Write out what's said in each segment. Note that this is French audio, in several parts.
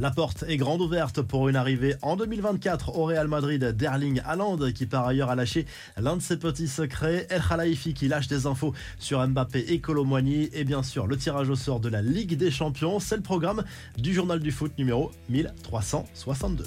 La porte est grande ouverte pour une arrivée en 2024 au Real Madrid d'Erling Haaland qui par ailleurs a lâché l'un de ses petits secrets, El Khalifi qui lâche des infos sur Mbappé et Colomboigny et bien sûr le tirage au sort de la Ligue des Champions, c'est le programme du journal du foot numéro 1362.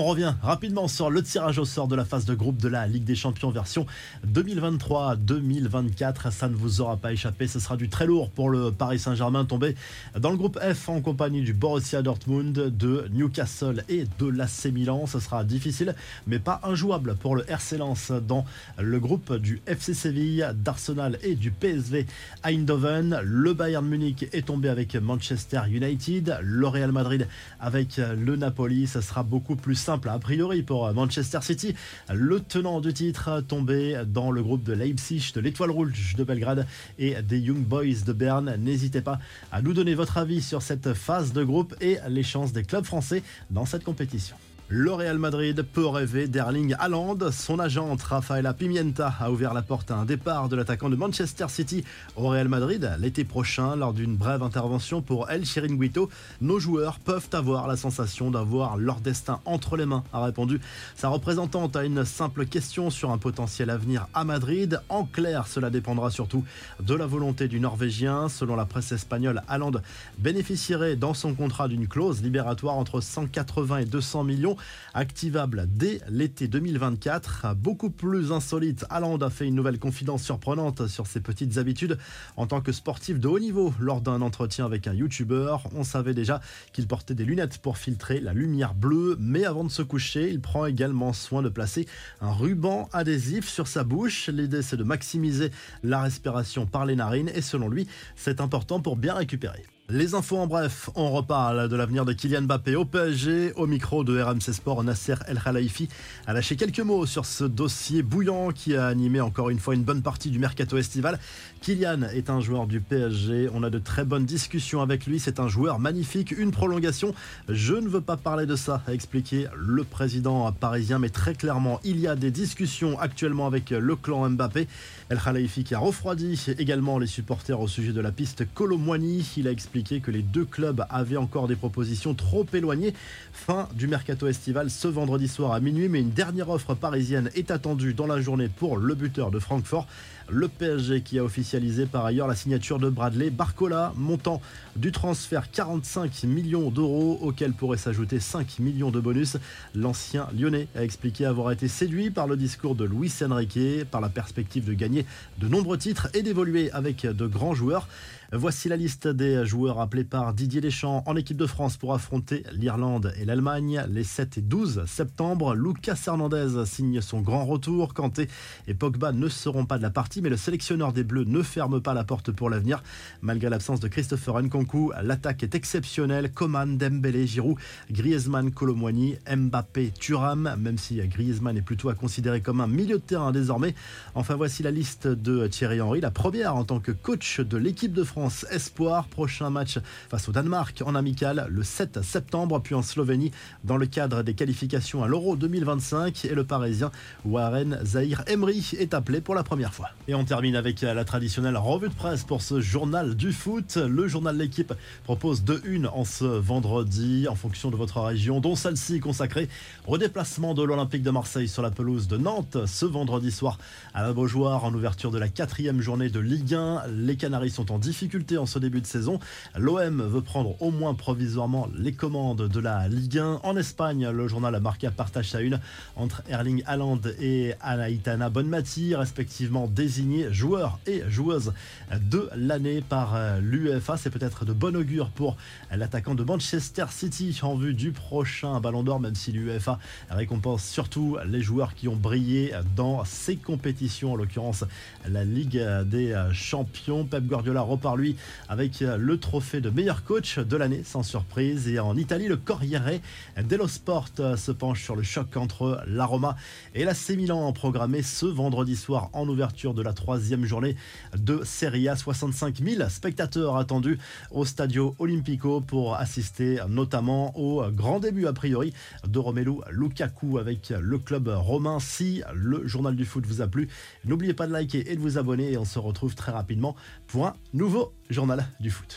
On revient rapidement sur le tirage au sort de la phase de groupe de la Ligue des Champions version 2023-2024. Ça ne vous aura pas échappé, ce sera du très lourd pour le Paris Saint-Germain tombé dans le groupe F en compagnie du Borussia Dortmund, de Newcastle et de l'AC Milan. Ce sera difficile mais pas injouable pour le RC Lens dans le groupe du FC Séville, d'Arsenal et du PSV Eindhoven. Le Bayern Munich est tombé avec Manchester United, le Real Madrid avec le Napoli. Ce sera beaucoup plus simple a priori pour Manchester City. Le tenant du titre tombé dans le groupe de Leipzig, de l'Étoile Rouge de Belgrade et des Young Boys de Berne. N'hésitez pas à nous donner votre avis sur cette phase de groupe et les chances des clubs français dans cette compétition. Le Real Madrid peut rêver d'Erling Haaland. Son agente Rafaela Pimienta a ouvert la porte à un départ de l'attaquant de Manchester City au Real Madrid l'été prochain lors d'une brève intervention pour El Chiringuito. Nos joueurs peuvent avoir la sensation d'avoir leur destin entre les mains, a répondu sa représentante à une simple question sur un potentiel avenir à Madrid. En clair, cela dépendra surtout de la volonté du Norvégien. Selon la presse espagnole, Haaland bénéficierait dans son contrat d'une clause libératoire entre 180 et 200 millions activable dès l'été 2024. Beaucoup plus insolite, Haaland a fait une nouvelle confidence surprenante sur ses petites habitudes en tant que sportif de haut niveau. Lors d'un entretien avec un youtubeur, on savait déjà qu'il portait des lunettes pour filtrer la lumière bleue, mais avant de se coucher, il prend également soin de placer un ruban adhésif sur sa bouche. L'idée c'est de maximiser la respiration par les narines et selon lui, c'est important pour bien récupérer. Les infos en bref, on reparle de l'avenir de Kylian Mbappé au PSG. Au micro de RMC Sport, Nasser El Khelaifi a lâché quelques mots sur ce dossier bouillant qui a animé encore une fois une bonne partie du mercato estival. Kylian est un joueur du PSG, on a de très bonnes discussions avec lui, c'est un joueur magnifique, une prolongation. Je ne veux pas parler de ça, a expliqué le président parisien, mais très clairement, il y a des discussions actuellement avec le clan Mbappé. El Khelaifi qui a refroidi également les supporters au sujet de la piste Colomboigny. Il a expliqué que les deux clubs avaient encore des propositions trop éloignées. Fin du mercato estival ce vendredi soir à minuit, mais une dernière offre parisienne est attendue dans la journée pour le buteur de Francfort. Le PSG qui a officialisé par ailleurs la signature de Bradley Barcola, montant du transfert 45 millions d'euros, auquel pourrait s'ajouter 5 millions de bonus. L'ancien lyonnais a expliqué avoir été séduit par le discours de Luis Enrique, par la perspective de gagner de nombreux titres et d'évoluer avec de grands joueurs. Voici la liste des joueurs appelés par Didier Deschamps en équipe de France pour affronter l'Irlande et l'Allemagne les 7 et 12 septembre. Lucas Hernandez signe son grand retour. Kanté et Pogba ne seront pas de la partie, mais le sélectionneur des Bleus ne ferme pas la porte pour l'avenir. Malgré l'absence de Christopher Nkunku, l'attaque est exceptionnelle. Coman, Dembélé, Giroud, Griezmann, Colomwani, Mbappé, Thuram, même si Griezmann est plutôt à considérer comme un milieu de terrain désormais. Enfin, voici la liste de Thierry Henry, la première en tant que coach de l'équipe de France Espoir. Prochain match face au Danemark en amical le 7 septembre, puis en Slovénie dans le cadre des qualifications à l'Euro 2025. Et le Parisien Warren Zahir Emery est appelé pour la première fois. Et on termine avec la traditionnelle revue de presse pour ce journal du foot. Le journal l'équipe propose deux une en ce vendredi en fonction de votre région, dont celle-ci consacrée au déplacement de l'Olympique de Marseille sur la pelouse de Nantes ce vendredi soir à la Beaujoire en ouverture de la quatrième journée de Ligue 1. Les Canaries sont en difficulté en ce début de saison. L'OM veut prendre au moins provisoirement les commandes de la Ligue 1. En Espagne, le journal a marqué à partage à une entre Erling Haaland et Anaïtana Bonmati, respectivement désignés joueurs et joueuses de l'année par euh, l'UEFA. C'est peut-être de bon augure pour l'attaquant de Manchester City en vue du prochain Ballon d'Or, même si l'UEFA récompense surtout les joueurs qui ont brillé dans ces compétitions, en l'occurrence la Ligue des Champions. Pep Guardiola repart lui avec le trophée de meilleur coach de l'année, sans surprise. Et en Italie, le Corriere dello Sport se penche sur le choc entre la Roma et la Milan programmé ce vendredi soir en ouverture de la troisième journée de Serie A. 65 000 spectateurs attendus au Stadio Olimpico pour assister notamment au grand début a priori de Romelu Lukaku avec le club romain. Si le journal du foot vous a plu, n'oubliez pas de liker et de vous abonner. Et on se retrouve très rapidement pour un nouveau journal du foot.